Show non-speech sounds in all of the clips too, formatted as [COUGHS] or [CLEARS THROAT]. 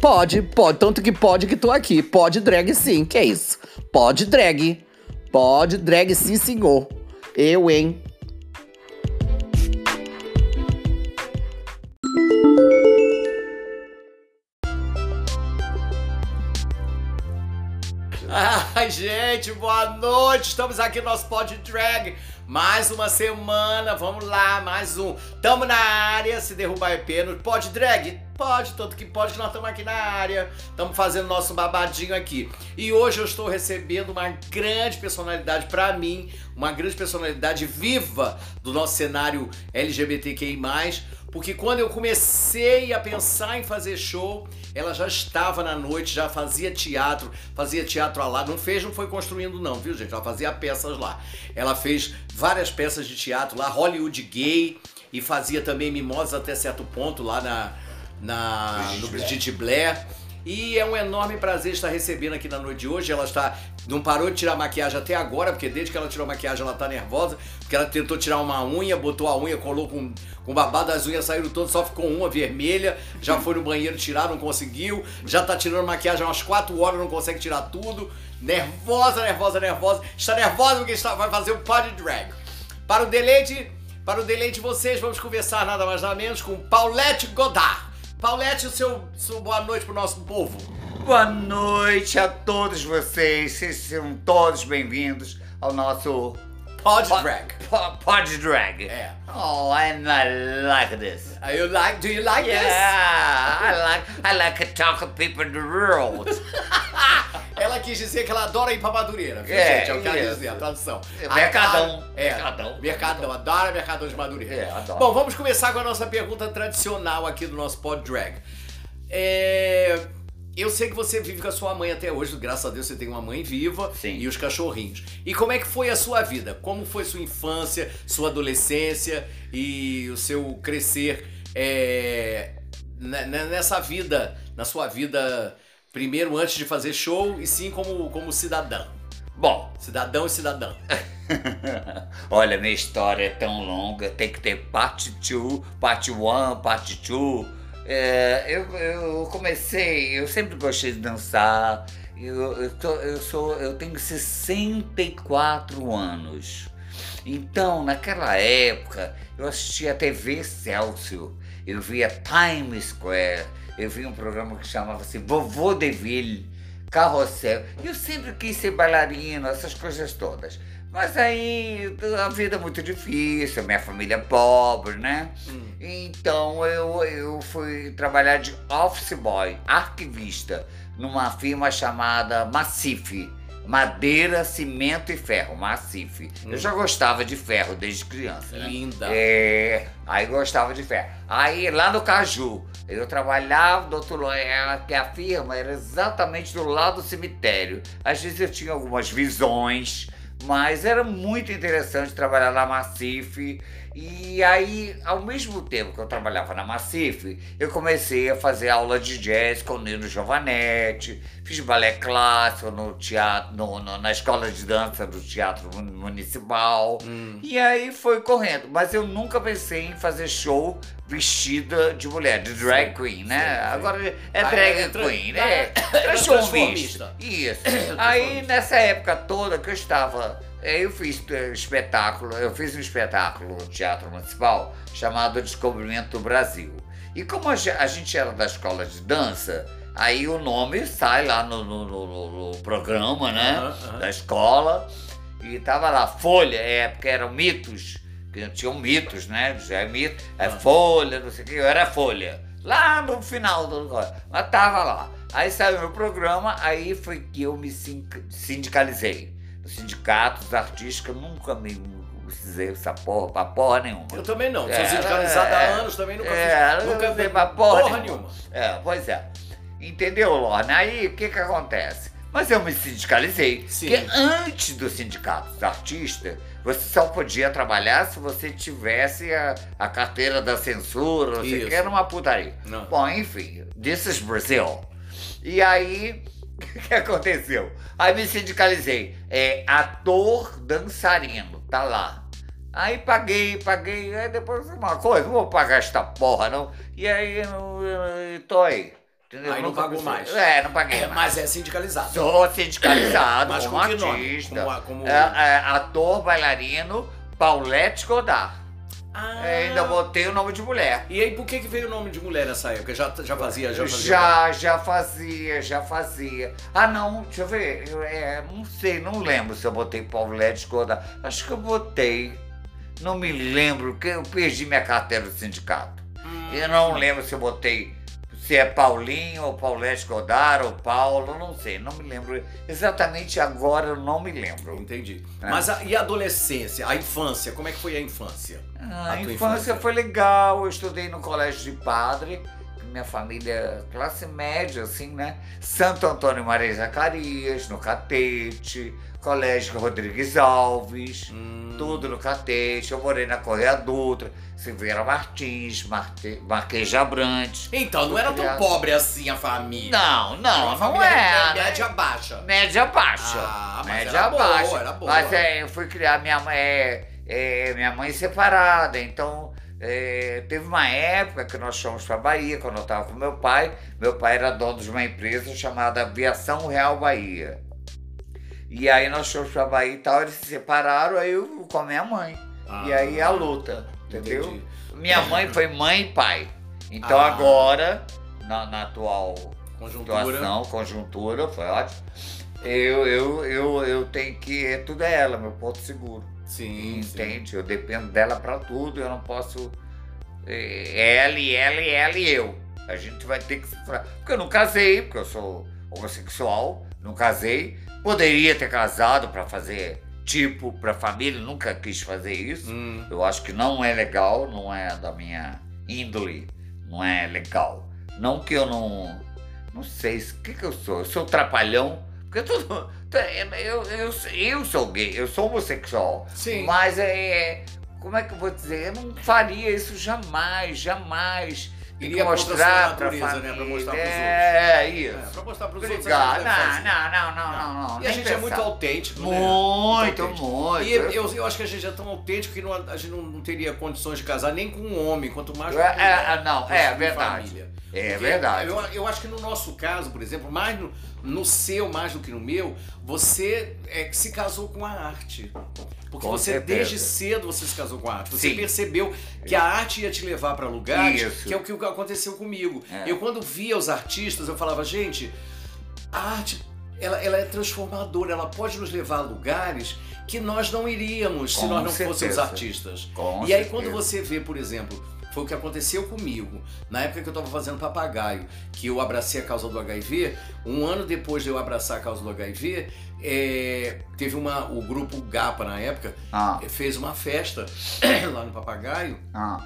Pode, pode. Tanto que pode que tô aqui. Pode drag sim. Que é isso? Pode drag. Pode drag sim, senhor. Eu, hein? [LAUGHS] Ai, gente, boa noite. Estamos aqui no nosso Pod Drag. Mais uma semana, vamos lá, mais um. Tamo na área, se derrubar é pênalti. Pode drag? Pode, tanto que pode, nós estamos aqui na área. Estamos fazendo nosso babadinho aqui. E hoje eu estou recebendo uma grande personalidade para mim, uma grande personalidade viva do nosso cenário LGBTQI+, porque quando eu comecei a pensar em fazer show, ela já estava na noite, já fazia teatro, fazia teatro lá. Não fez, não foi construindo, não, viu, gente? Ela fazia peças lá. Ela fez várias peças de teatro lá, Hollywood Gay, e fazia também Mimosa até certo ponto lá na, na, no Brigitte Blair. E é um enorme prazer estar recebendo aqui na noite de hoje. Ela está não parou de tirar maquiagem até agora, porque desde que ela tirou maquiagem ela tá nervosa, porque ela tentou tirar uma unha, botou a unha, colou com, com babado, as unhas saíram todas, só ficou uma vermelha, já foi no banheiro tirar, não conseguiu, já tá tirando maquiagem umas 4 horas, não consegue tirar tudo. Nervosa, nervosa, nervosa. Está nervosa porque está, vai fazer o pod drag. Para o deleite, para o deleite de vocês, vamos conversar nada mais nada menos com Paulette Godard. Paulette, o seu, seu boa noite pro nosso povo. Boa noite a todos vocês, sejam todos bem-vindos ao nosso Pod Drag. Pod, pod Drag. É. Oh, and I like this. Are you like, do you like yeah, this? I like, I like to talk to people in the world. [LAUGHS] ela quis dizer que ela adora ir pra Madureira, viu, É, gente? É o que ela quis dizer, a tradução. É, A Mercadão. É, Mercadão. Mercadão. Adora Mercadão de Madureira. É, adoro. Bom, vamos começar com a nossa pergunta tradicional aqui do nosso Pod Drag. É... Eu sei que você vive com a sua mãe até hoje, graças a Deus você tem uma mãe viva Sim. e os cachorrinhos. E como é que foi a sua vida? Como foi sua infância, sua adolescência e o seu crescer é, ne- ne- nessa vida, na sua vida, primeiro antes de fazer show e sim como, como cidadã? Bom, Cidadão e cidadã. [LAUGHS] olha, minha história é tão longa, tem que ter parte 2, parte 1, parte 2. É, eu, eu comecei, eu sempre gostei de dançar. Eu, eu, tô- eu sou, eu tenho 64 anos. Então, naquela época, eu assistia a TV Celso, eu via Times Square, eu via um programa que chamava assim Vovô Deville, Carrossel. Eu sempre quis ser bailarino, essas coisas todas. Mas aí a vida é muito difícil, minha família é pobre, né? Então eu, eu fui trabalhar de office boy, arquivista, numa firma chamada Macife. Madeira, cimento e ferro, Macife. Eu já gostava de ferro desde criança. né? Linda. É, aí gostava de ferro. Aí lá no Caju, eu trabalhava do outro lado, é, que a firma era exatamente do lado do cemitério. Às vezes eu tinha algumas visões, mas era muito interessante trabalhar na Macife. E aí, ao mesmo tempo que eu trabalhava na Macife, eu comecei a fazer aula de jazz com o Nino Giovanetti, fiz balé clássico no teatro, no- no- na escola de dança do Teatro Mun- Municipal. E aí foi correndo. Mas eu nunca pensei em fazer show vestida de mulher, de drag queen, né? sim, sim. Agora é Ah, drag tra- queen, ah, né? é, Transformista. Isso. [COUGHS] Aí nessa época toda que eu estava. Eh, Eu fiz eh, espetáculo, eu fiz um espetáculo no Teatro Municipal chamado Descobrimento do Brasil. E como a ge- a gente era da escola de dança, aí o nome sai lá no, no- no- no- programa, né? Aham, aham. Da escola. E tava lá, Folha, é, porque eram mitos, que tinham mitos, né? É mito, é Ah. Folha, não sei o que, eu era Folha. Lá no final do negócio. Mas tava lá. Aí saiu meu programa, aí foi que eu me sin- sindicalizei. Dos artistas, que eu nunca me precisei essa porra, pra porra nenhuma. Eu também não. Sou É, sindicalizado há é, anos, também nunca é, fiz. Nunca vi pra porra porra nenhuma. É, pois é. Entendeu, Lorna? Aí o que que acontece? Mas eu me sindicalizei. Sim. Porque antes do sindicato dos artistas, você só podia trabalhar se você tivesse a, a carteira da censura, não sei o que, era uma putaria. Não. Bom, enfim, this is Brazil. E aí, [LAUGHS] o que aconteceu? Aí me sindicalizei. É ator dançarino, tá lá. Aí paguei, paguei, aí depois uma coisa, não vou pagar esta porra não. E aí, eu, tô aí. Entendeu? Aí não Nunca pagou mais. É, não paguei É, mais. mas é sindicalizado. Sou sindicalizado [COUGHS] Mas como com artista. Como como- É, é, ator, bailarino, Paulette Godard. Ah. É, ainda botei o nome de mulher. E aí, por que, que veio o nome de mulher nessa época? Já, já fazia, já fazia? Já, já fazia, já fazia. Ah, não, deixa eu ver. Eu, é, não sei, não lembro se eu botei Paulette Godard. Acho que eu botei. Não me lembro, porque eu perdi minha carteira do sindicato. Hum. Eu não lembro se eu botei. Se é Paulinho ou Paulette Godard ou Paulo, não sei, não me lembro. Exatamente agora eu não me lembro. Entendi. É. Mas a, e a adolescência, a infância, como é que foi a infância? Ah, A infância infância? foi legal, eu estudei no colégio de padre, minha família classe média, assim, né? Santo Antônio Maria Zacarias, no Catete, Colégio Rodrigues Alves, Hum, tudo no Catete. Eu morei na Correia Dutra, Silveira Martins, Marte, Marquês de Abrantes. Então, não era tão pobre assim a família. Não, Era não, não família né? média baixa. Média baixa. Ah, mas média era boa, baixa. era boa. Mas é, eu fui criar minha mãe, é, é, minha mãe separada, então é, teve uma época que nós fomos para Bahia, quando eu estava com meu pai. Meu pai era dono de uma empresa chamada Aviação Real Bahia. E aí nós fomos para Bahia e tal, eles se separaram, aí eu com a minha mãe. e aí a luta, entendeu? Entendi. Minha mãe foi mãe e pai. Então Ah. agora, na, na atual Conjuntura. situação, conjuntura, foi ótimo. Eu, eu, eu, eu tenho que. é Tudo é ela, meu ponto seguro. Sim, sim. Entende? Eu dependo dela pra tudo, eu não posso. é, Ela e ela e ela e eu. A gente vai ter que se. Porque eu não casei, porque eu sou homossexual, não casei. Poderia ter casado pra fazer tipo pra família, nunca quis fazer isso. Hum, Eu acho que não é legal, não é da minha índole, não é legal. Não que eu não. Não sei o que, que eu sou. Eu sou trapalhão. Porque tudo. Eu, eu, eu sou gay, eu sou homossexual. Sim. Mas é. Como é que eu vou dizer? Eu não faria isso jamais, jamais. Tem que Iria contra a sua mostrar natureza, família. né, pra mostrar pros é, isso. É, pra mostrar pros outros. Obrigado. fazer. Não, não, não, não, não, não. E a gente é pensar. muito autêntico, né? Muito, autêntico. muito. E eu, eu acho que a gente é tão autêntico que não- a gente não, não teria condições de casar nem com um homem, quanto mais com É, uma mulher. é, não, é verdade. família. É Porque verdade. Eu, eu acho que no nosso caso, por exemplo, mais no, no seu, mais do que no meu, você é, que se casou com a arte. Porque Com você, certeza. desde cedo, você se casou com a arte. Você Sim. percebeu que a arte ia te levar para lugares, Isso. que é o que aconteceu comigo. É. Eu, quando via os artistas, eu falava, gente, a arte ela, ela é transformadora, ela pode nos levar a lugares que nós não iríamos se Com nós não fôssemos certeza. artistas. Com e aí, certeza. quando você vê, por exemplo, foi o que aconteceu comigo, na época que eu estava fazendo papagaio, que eu abracei a causa do HIV, um ano depois de eu abraçar a causa do HIV, é, teve uma, o grupo GAPA na época, Ah, eh, fez uma festa [CLEARS THROAT] lá no papagaio, ah,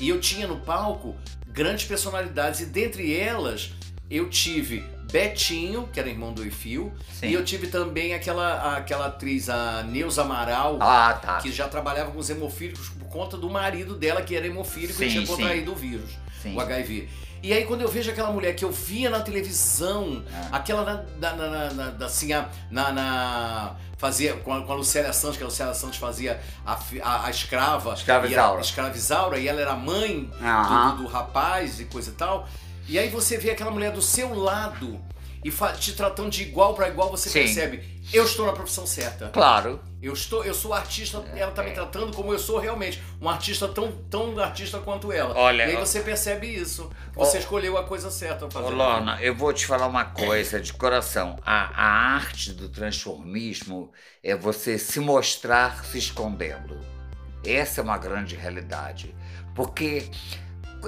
e eu tinha no palco grandes personalidades, e dentre elas eu tive Betinho, que era irmão do Efil, sim. e eu tive também aquela, aquela atriz, a Neuza Amaral, Ah, tá. que já trabalhava com os hemofílicos por conta do marido dela, que era hemofílico e Sim, tinha sim. contraído o vírus, Sim. o HIV. E aí quando eu vejo aquela mulher que eu via na televisão, Ah. aquela na, na, na, na- assim, a- na, na- fazia com a, com a Lucélia Santos, que a Lucélia Santos fazia a, a, a escrava, Escrava e escrava Isaura, e ela era mãe do, Aham. do, do rapaz e coisa e tal. E aí você vê aquela mulher do seu lado e te tratando de igual para igual, você Sim. percebe, eu estou na profissão certa. Claro. Eu estou, eu sou artista, ela tá me tratando como eu sou realmente, um artista tão, tão artista quanto ela. Olha, e aí você percebe isso, você Ó- escolheu a coisa certa ao fazer. Ô, Lorna, eu vou te falar uma coisa de coração. A, a arte do transformismo é você se mostrar se escondendo. Essa é uma grande realidade. Porque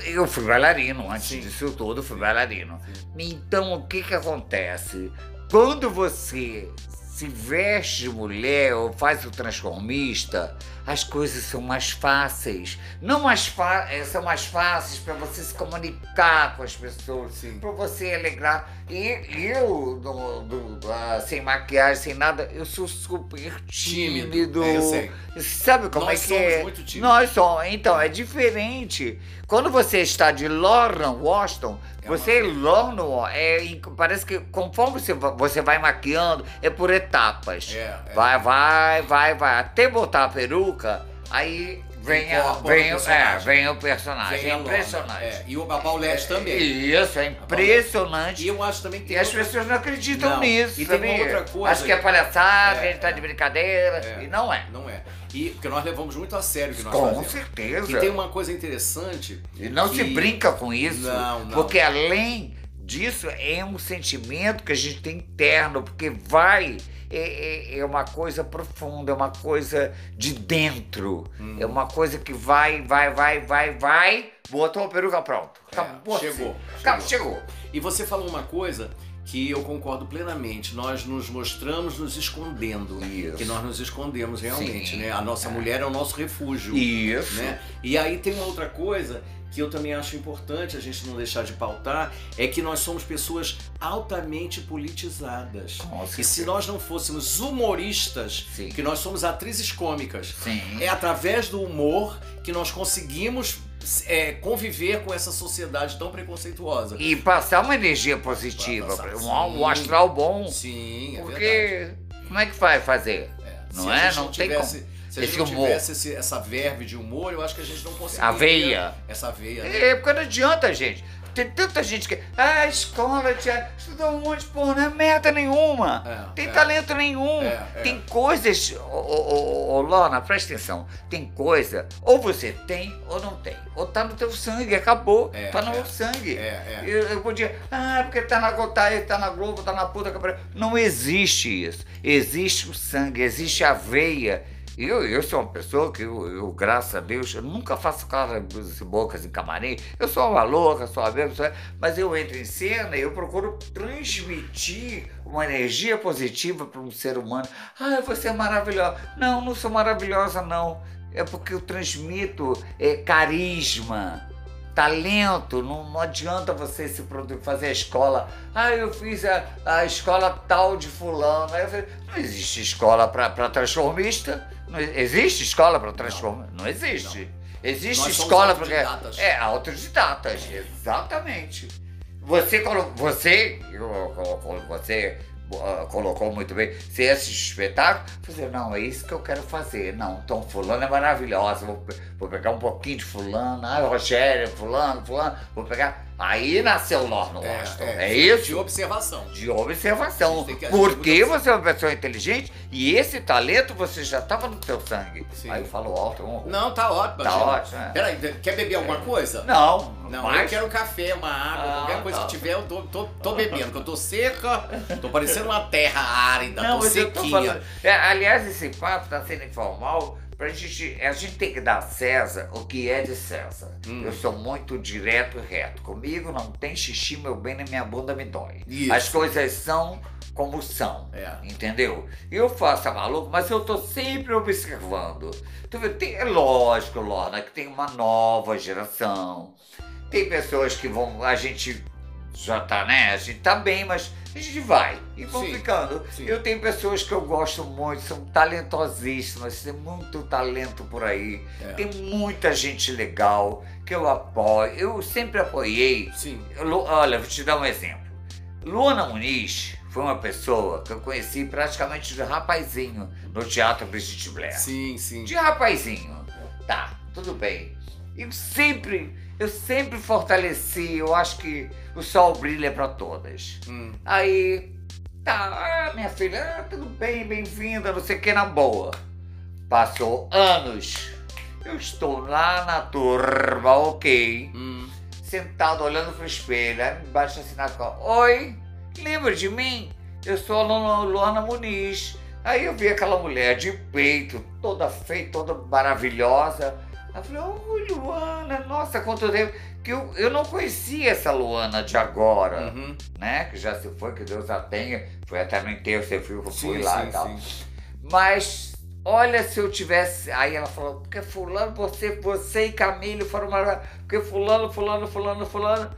eu fui bailarino, antes Sim. disso tudo, fui bailarino. Sim. Então, o que que acontece? Quando você se veste de mulher ou faz o transformista, as coisas são mais fáceis. Não mais eh, são mais fáceis para você se comunicar com as pessoas, para você alegrar. E eu, do- do- ah, sem maquiagem, sem nada, eu sou super tímido. Tímido. É, eu sei. Sabe como Nós é que somos é? muito tímidos. Nós somos. Então, é diferente. Quando você está de Lorna Washington, você Wa- é, parece que conforme você, você vai maquiando, é por etapas. É, é. Vai, vai, vai, vai. Até botar a peruca, aí vem, a- vem, o é, personagem. vem o personagem. Vem é impressionante. É, e o a Paulette também. Isso, é impressionante. E eu acho também que E as outra- pessoas não acreditam Não. nisso. E tem outra coisa- Acho que é palhaçada, É, ele tá é. de brincadeira. É. E não é. Não é. E porque nós levamos muito a sério o que nós Com fazemos. certeza. E tem uma coisa interessante. E não se que- brinca com isso. Não, não. Porque além disso, é um sentimento que a gente tem interno, porque vai. É, é- é uma coisa profunda, é uma coisa de dentro. Hum. É uma coisa que vai, vai, vai, vai, vai. Botou a peruca pronto. Acabou. É, chegou, Acabou, chegou. E você falou uma coisa que eu concordo plenamente. Nós nos mostramos nos escondendo. Isso. Que nós nos escondemos realmente, Sim. né? A nossa mulher é o nosso refúgio. Isso. né? E aí tem uma outra coisa que eu também acho importante a gente não deixar de pautar, é que nós somos pessoas altamente politizadas. Com E se nós não fôssemos humoristas, Sim. que nós somos atrizes cômicas, Sim. é através do humor que nós conseguimos é, conviver com essa sociedade tão preconceituosa. E passar uma energia positiva, Passar, um, um astral bom. Sim, é verdade. Porque como é que vai fazer? É. não Se é? Não tem tivesse, Se a gente Esse tivesse esse- essa verve de humor, eu acho que a gente não conseguiria. A veia. Essa veia. né? É, porque não adianta, gente. Tem tanta gente que. Ah, escola, tia, estudou um monte, porra, não é merda nenhuma. É, tem é. talento nenhum. É, é. Tem coisas. Ô, ô, ô, Lorna, presta atenção. Tem coisa, ou você tem ou não tem. Ou tá no teu sangue, acabou. É, tá no é. meu sangue. É, é. Eu, eu podia. Ah, porque tá na Gotai, tá na Globo, tá na puta. Não existe isso. Existe o sangue, existe a veia. Eu, eu sou uma pessoa que, eu, eu, graças a Deus, eu nunca faço caras e bocas em camarim. Eu sou uma louca, sou uma sou- mas eu entro em cena e eu procuro transmitir uma energia positiva para um ser humano. Ah, você é maravilhosa. Não, não sou maravilhosa, não. É porque eu transmito é, carisma talento, não, não adianta você se fazer a escola. Ah, eu fiz a, a escola tal de fulano. Aí eu falei, não existe escola para transformista. Não existe escola para transformista? Não, existe. Existe Nós escola para autodidatas. É, autodidatas, exatamente. Você colocou, você, eu- eu- você ah, colocou muito bem, assiste o espetáculo, você, não, é isso que eu quero fazer. Não, então fulano é maravilhosa, vou, vou pegar um pouquinho de fulano, ah, Rogério, fulano, fulano, vou pegar. Aí nasceu o Lorno Washington. É, De isso? observação. De observação. Que agir Porque você é uma pessoa inteligente e esse talento você já estava no teu sangue. Sim. Aí eu falo alto, horror. Não, tá ótimo. Tá ótimo, é. Peraí, quer beber alguma coisa? Não, Não, mas... eu quero um café, uma água, Ah, qualquer coisa tá. que tiver, eu tô, tô, tô bebendo, que eu tô seca, tô parecendo uma terra árida, Não, tô eu tô sequinha. falando. É, aliás, esse papo está sendo informal. Pra gente, a gente tem que dar a César o que é de César. Hum. Eu sou muito direto e reto. Comigo não tem xixi, meu bem, nem minha bunda me dói. Isso. As coisas são como são. É. Entendeu? Eu faço a maluco, mas eu tô sempre observando. Tu vê, tem, é lógico, Lorna, que tem uma nova geração. Tem pessoas que vão. A gente já tá, né? A gente tá bem, mas a gente vai e vão Sim, ficando. sim. Eu tenho pessoas que eu gosto muito, são talentosíssimas, tem muito talento por aí. É. Tem muita gente legal que eu apoio. Eu sempre apoiei Sim. Lu- Olha, vou te dar um exemplo. Luana Muniz foi uma pessoa que eu conheci praticamente de rapazinho no Teatro Brigitte Blair. Sim, sim. De rapazinho. Tá, tudo bem. Eu sempre, eu sempre fortaleci, eu acho que o sol brilha para todas. Hum. Aí, tá, ah, minha filha, ah, tudo bem, bem-vinda, não sei o que, na boa. Passou anos. Eu estou lá na turma, ok Hum. sentado olhando pro espelho, aí me bate assim na costa. Oi, lembra de mim? Eu sou a Luana, Luana Muniz. Aí eu vi aquela mulher de peito, toda feia, toda maravilhosa. Eu falei, oi Luana, nossa, quanto tempo. Que eu, eu não conhecia essa Luana de agora, Uhum. né? Que já se foi, que Deus a tenha. Foi até no enterro, você viu que eu fui Sim, lá sim, e tal. sim. Mas olha se eu tivesse. Aí ela falou, porque fulano, você, você e Camilo foram maravilhosos. Porque fulano, fulano, fulano, fulano.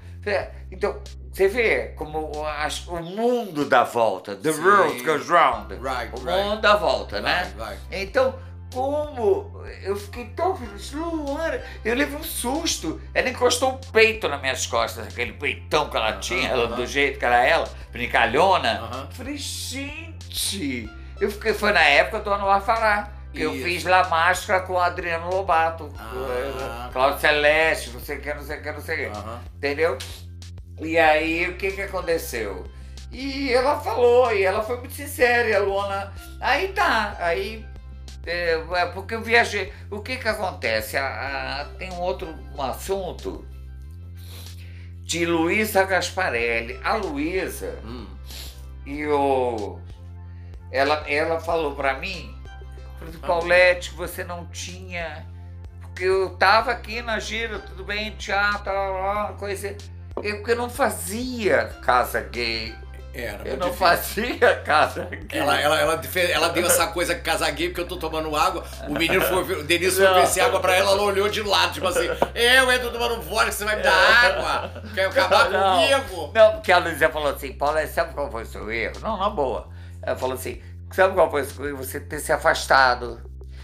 Então, você vê como o- as- o mundo dá volta. The world goes round. Right, o right. mundo dá volta, né? Vai, vai. Então, como eu fiquei tão feliz, Luana, eu levei um susto. Ela encostou o peito nas minhas costas, aquele peitão que ela tinha, ela, aham. do jeito que era ela, brincalhona. Aham. Falei, gente, eu fiquei, foi na época do Anuar Fará, Que eu fiz La Máscara com o Adriano Lobato. Ah, Cláudio Celeste, não sei o que, não sei o que, não sei o que. Entendeu? E aí, o que que aconteceu? E ela falou, e ela foi muito sincera, e a Luana. Aí tá, aí. É, é porque eu viajei. O que que acontece? A- a- tem um outro um assunto de Luísa Gasparelli. A Luísa, Hum. e o. Ela, ela falou pra mim, falou, Paulette, você não tinha. Porque eu tava aqui na gira, tudo bem, teatro, coisa. Eu, porque eu não fazia casa gay. Era Eu não difícil. fazia casa gay. Ela, ela, ela, ela deu essa coisa casa gay porque eu tô tomando água. O menino foi, o Denise foi oferecer água pra ela, ela olhou de lado, tipo assim, eu entro tomando vodka, você vai me dar água? Quer acabar Não. comigo? Não, porque a Luísa falou assim, Paula, sabe qual foi o seu erro? Não, na boa. Ela falou assim, sabe qual foi o seu erro? Você ter se afastado.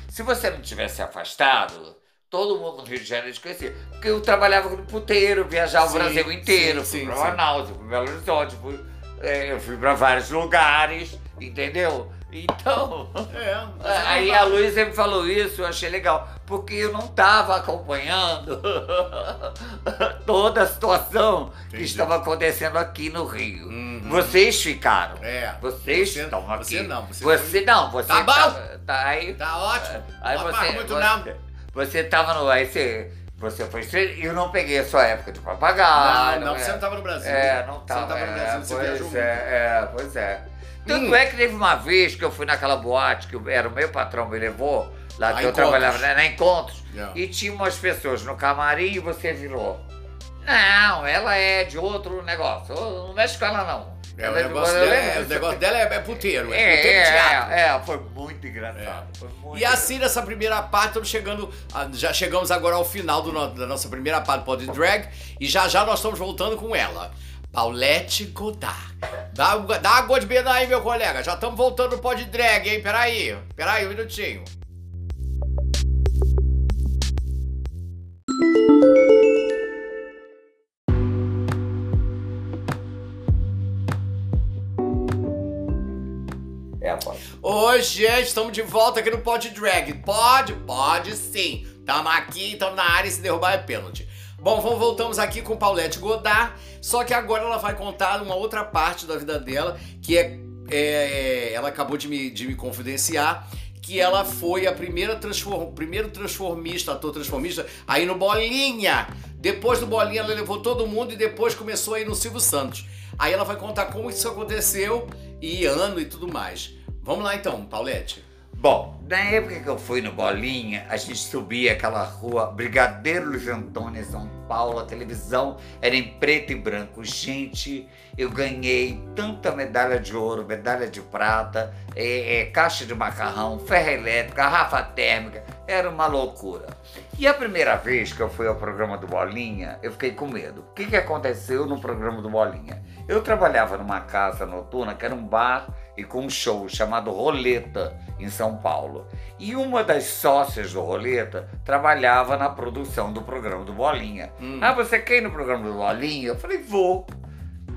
Se você não tivesse se afastado, todo mundo no Rio de Janeiro te conhecia. Porque eu trabalhava no puteiro, viajava Sim, o Brasil inteiro, sim, fui sim, pra. Manaus, fui pra Belo Horizonte, fui, eu fui pra vários lugares, entendeu? Então... É, é [LAUGHS] Aí a Luísa me falou isso, eu achei legal, porque eu não estava acompanhando [LAUGHS] toda a situação que Entendi. estava acontecendo aqui no Rio. Uhum. Vocês ficaram. É. Vocês Você- estão aqui. você não, você Você, não, você Tá bom. tá, tá aí. Tá ótimo. Aí não você, muito você, não. você tava no. Aí você, você foi estranho e eu não peguei a sua época de papagaio. Não, não, é. você não tava no Brasil. É, não Você tava. não no Brasil, você é, viajou pois muito. é, é, pois é. Tanto Hum. é que teve uma vez que eu fui naquela boate que era o meu patrão me levou, lá A que eu Encontros. trabalhava né, na Encontros, Yeah. e tinha umas pessoas no camarim e você virou. Não, ela é de outro negócio. Não mexe com ela, não. É, o Ela é de- negócio eu dela, é, o negócio dela é, é puteiro, é, É, puteiro é, teatro. é, foi muito engraçado. É. foi muito E assim, nessa primeira parte, estamos chegando. a- Já chegamos agora ao final do da nossa primeira parte do Pod Drag. E já já nós estamos voltando com ela. Paulette Godard. Dá, dá uma godbina aí, meu colega. Já estamos voltando no Pod Drag, hein? Peraí. Peraí, um minutinho. Oi, gente, estamos de volta aqui no Pod Drag. Pode? Pode sim. Tamo aqui, estamos na área e se derrubar é pênalti. Bom, vamos, voltamos aqui com Paulette Godard, só que agora ela vai contar uma outra parte da vida dela, que é, é- ela acabou de me, de me confidenciar, que ela foi a primeira transform, primeiro transformista, ator transformista, aí no Bolinha. Depois do Bolinha ela levou todo mundo e depois começou aí no Silvio Santos. Aí ela vai contar como isso aconteceu e ano e tudo mais. Vamos lá então, Paulette. Bom, na época que eu fui no Bolinha, a gente subia aquela rua Brigadeiro Luiz Antônio, São Paulo, a televisão era em preto e branco. Gente, eu ganhei tanta medalha de ouro, medalha de prata, é, é, caixa de macarrão, ferro elétrico, garrafa térmica, era uma loucura. E a primeira vez que eu fui ao programa do Bolinha, eu fiquei com medo. O que, que aconteceu no programa do Bolinha? Eu trabalhava numa casa noturna que era um bar e com um show chamado Roleta, em São Paulo. E uma das sócias do Roleta trabalhava na produção do programa do Bolinha. Hum. Ah, você quer ir no programa do Bolinha? Eu falei, vou.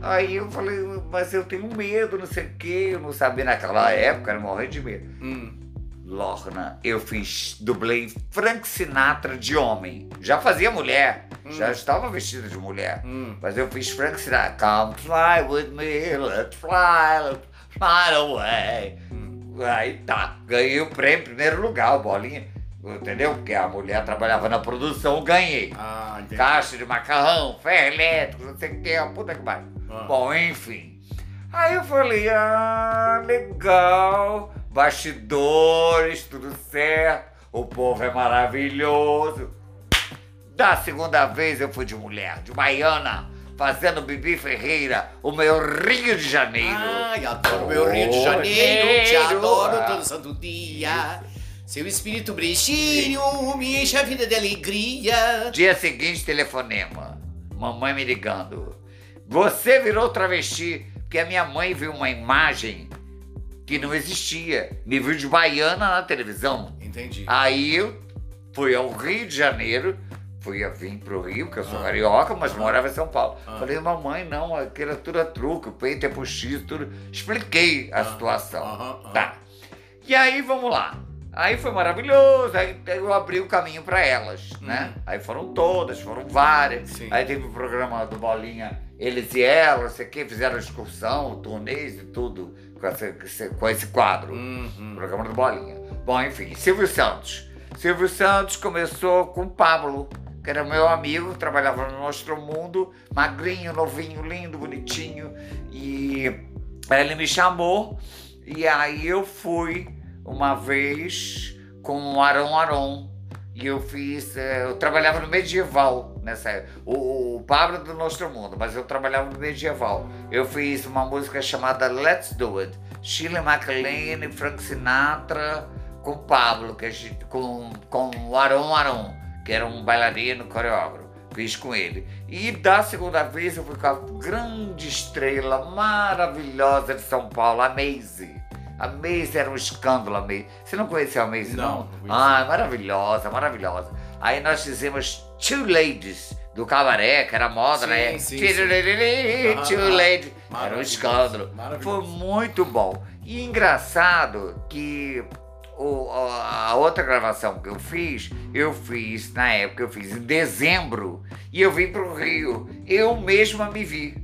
Aí eu falei, mas eu tenho medo, não sei o quê. Eu não sabia naquela época, era morrer de medo. Hum. Lorna, eu fiz, dublei Frank Sinatra de homem. Já fazia mulher, já estava vestida de mulher. Hum. Mas eu fiz Frank Sinatra. Come fly with me, let's fly, let's fly away. Aí tá, ganhei o prêmio em primeiro lugar, o Bolinha. Entendeu? Porque a mulher trabalhava na produção, ganhei. Ah. Caixa de macarrão, ferro elétrico, não sei o que, a puta que vai. Ah. Bom, enfim. Aí eu falei, ah, legal, bastidores, tudo certo, o povo é maravilhoso. Da segunda vez eu fui de mulher, de baiana, fazendo Bibi Ferreira, o meu Rio de Janeiro. Ai, adoro meu Rio de Janeiro, te Janeiro. adoro Ah. todo santo dia. Seu espírito brechinho me enche a vida de alegria. Dia seguinte, telefonema. Mamãe me ligando. Você virou travesti, porque a minha mãe viu uma imagem que não existia. Me viu de baiana na televisão. Entendi. Aí eu fui ao Rio de Janeiro, fui a vir pro Rio, que eu sou Ah. carioca, mas morava em São Paulo. Ah. Falei, mamãe, não, aquilo é tudo é truque, o peito é postiço, tudo. Expliquei a Ah. situação. Aham. Tá. E aí, vamos lá. Aí foi maravilhoso, aí eu abri o caminho para elas, né? Uhum. Aí foram todas, foram várias. Sim. Aí teve o programa do Bolinha, eles e elas, sei que, fizeram excursão, turnês e tudo com esse, com esse quadro. Uhum. Programa do Bolinha. Bom, enfim, Silvio Santos. Silvio Santos começou com o Pablo, que era meu amigo, trabalhava no Nostro Mundo, magrinho, novinho, lindo, bonitinho. E ele me chamou, e aí eu fui uma vez com o Aron Aron. E eu fiz. eh, Eu trabalhava no medieval nessa época. O, o Pablo é do Nostro Mundo, mas eu trabalhava no medieval. Eu fiz uma música chamada Let's Do It. Shirley MacLaine, Frank Sinatra, com Pablo, que a gente, com, com o Aron Aron, que era um bailarino coreógrafo. Fiz com ele. E da segunda vez eu fui com a grande estrela maravilhosa de São Paulo, a Maisy. A Maisy era um escândalo, a Maisy. Você não conheceu a Maisy, Não, não? ah, maravilhosa, maravilhosa. Aí nós fizemos Two Ladies do cabaré, que era moda, Sim, né? sim, sim. Two. Ladies. Era um escândalo. Foi muito bom. E engraçado que o- a outra gravação que eu fiz, eu fiz, na época, eu fiz em dezembro. E eu vim pro Rio. Eu mesma me vi.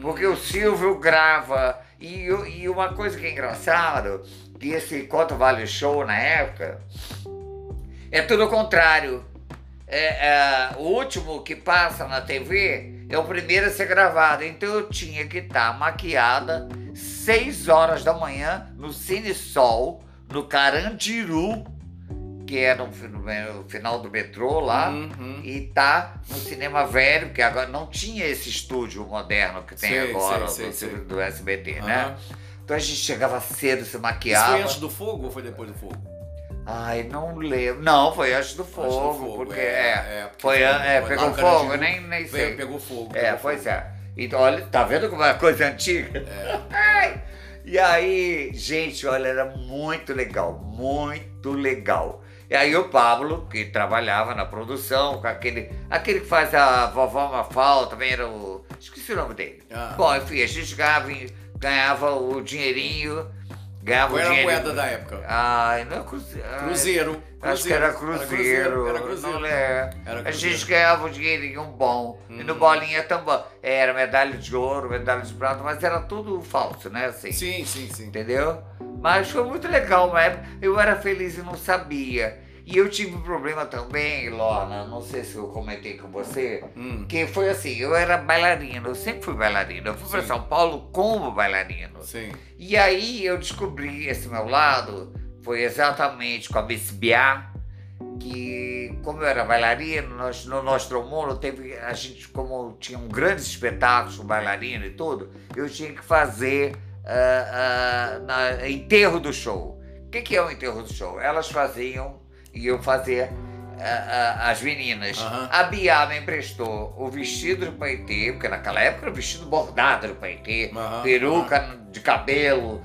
Porque o Silvio grava. E, e uma coisa que é engraçado, que esse Quanto Vale o Show na época, é tudo o contrário. É, é, o último que passa na TV é o primeiro a ser gravado. Então eu tinha que estar maquiada 6 horas da manhã no Cine Sol, no Carandiru, que é no, no final do metrô lá Uhum. e tá no cinema velho, que agora não tinha esse estúdio moderno que tem Sei, agora sei, do, sei, do SBT, Aham. né? Então a gente chegava cedo, se Isso maquiava. foi antes do fogo ou foi depois do fogo? Ai, não lembro. Não, foi antes do fogo, Antes do fogo, porque é, é. é, porque foi, foi- é, foi pegou fogo, nem, nem sei. Pegou fogo. É, pegou pois fogo. é. Então, olha, tá vendo como é coisa antiga? É. Ai! E aí, gente, olha, era muito legal, muito legal. E aí o Pablo, que trabalhava na produção, com aquele, aquele que faz a vovó Mafalda, também era o. Esqueci o nome dele. Ah. Bom, enfim, a gente ganhava, ganhava o dinheirinho, ganhava Qual era a moeda da época? Ai, não é cruzeiro. Cruzeiro. Acho que era cruzeiro. Era cruzeiro. Não é. Era A cruzeiro. gente ganhava um dinheirinho bom. E no Hum. bolinha também. Era medalha de ouro, medalha de prata, mas era tudo falso, né? Assim, Sim, sim, sim. Entendeu? Mas foi muito legal, uma época. Eu era feliz e não sabia. E eu tive um problema também, Lorna, não sei se eu comentei com você, Hum. que foi assim, eu era bailarino, eu sempre fui bailarino. Eu fui para. São Paulo como bailarino. Sim. E aí eu descobri esse meu lado, foi exatamente com a Miss Biá, que como eu era bailarino, nós, no nosso mundo teve, a gente, como tinha um grandes espetáculos com bailarino e tudo, eu tinha que fazer ah, ah, na- enterro do show. O que, que é o enterro do show? Elas faziam e eu fazia as meninas. Aham. A Biá me emprestou o vestido do paetê, porque naquela época era o vestido bordado do paetê, Aham, peruca de cabelo,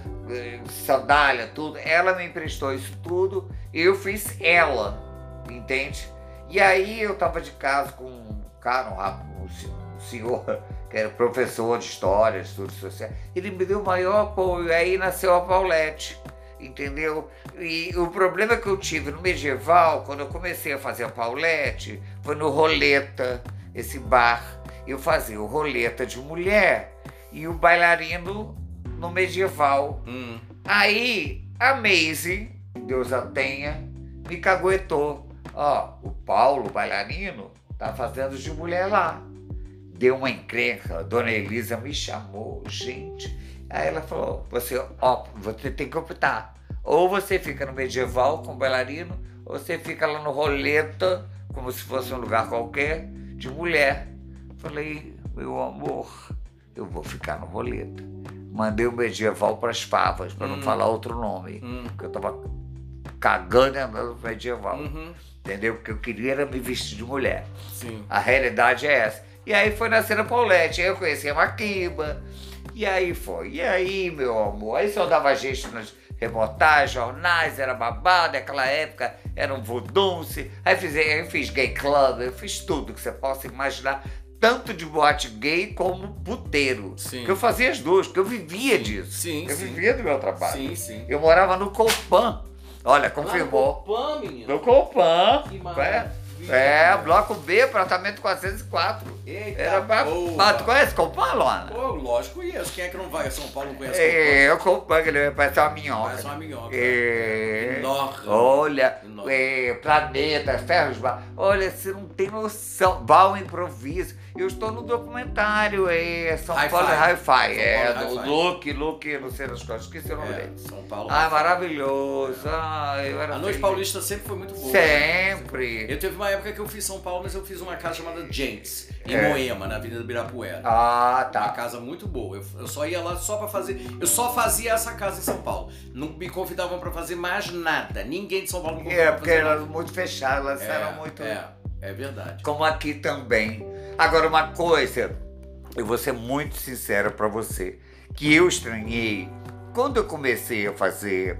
sandália, tudo. Ela me emprestou isso tudo eu fiz ela, entende? E aí eu tava de casa com um cara, um, rap- um se- senhor, [LAUGHS] que era professor de história, estudos sociais. Ele me deu o maior apoio, aí nasceu a Paulette. Entendeu? E o problema que eu tive no medieval, quando eu comecei a fazer a Paulette, foi no Roleta, esse bar. Eu fazia o Roleta de mulher e o bailarino no medieval. Hum. Aí a Maisie, Deus a tenha, me caguetou. Ó, o Paulo, bailarino, tá fazendo de mulher lá. Deu uma encrenca, a dona Elisa me chamou, gente. Aí ela falou: você, ó, você tem que optar. Ou você fica no medieval com bailarino, ou você fica lá no roleta, como se fosse um lugar qualquer, de mulher. Falei, meu amor, eu vou ficar no roleta. Mandei o medieval para as favas, para não Hum. falar outro nome. Hum. Porque eu tava cagando e andando medieval. Uhum. Entendeu? Porque eu queria era me vestir de mulher. Sim. A realidade é essa. E aí foi nascer a Paulette. Aí eu conheci a Maquiba. E aí foi. E aí, meu amor? Aí só dava jeito nas reportagens, jornais, era babado. Naquela época era um vodunce. Aí fiz, aí fiz gay club, eu fiz tudo que você possa imaginar. Tanto de boate gay como puteiro. Sim. Que eu fazia as duas, porque eu vivia Sim, disso. sim, eu sim. vivia do meu trabalho. Sim, sim. Eu morava no Copan. Olha, confirmou. Copan, menino. No Copan. Que É, é, bloco B, apartamento 404. Eita Era pra... Ah, tu conhece Copan, Luana? Pô, lógico conheço. Quem é que não vai a São Paulo não conhece É, o Copan, que ele parece uma minhoca. Parece uma minhoca. É. Enorme. Olha, Enorme. é, planeta, ferros. Olha, você não tem noção. Bal improviso. Eu estou no documentário, é São Hi-Fi. Paulo Hi-Fi. São É, Paulo do Hi-Fi. Luke, Luke, não sei das coisas, esqueci o nome É, dele. São Paulo. Ah, maravilhoso. Ah, eu era A Noite feliz. Paulista sempre foi muito boa. Sempre. Eu teve uma época que eu fiz São Paulo, mas eu fiz uma casa chamada Gents, em É. Moema, na Avenida Ibirapuera. Ah, Uma tá. casa muito boa. Eu, eu só ia lá só pra fazer. Eu só fazia essa casa em São Paulo. Não me convidavam pra fazer mais nada. Ninguém de São Paulo me convidava É, porque era muito fechado, elas É, eram muito. É, é verdade. Como aqui também. Agora, uma coisa, eu vou ser muito sincero pra você, que eu estranhei quando eu comecei a fazer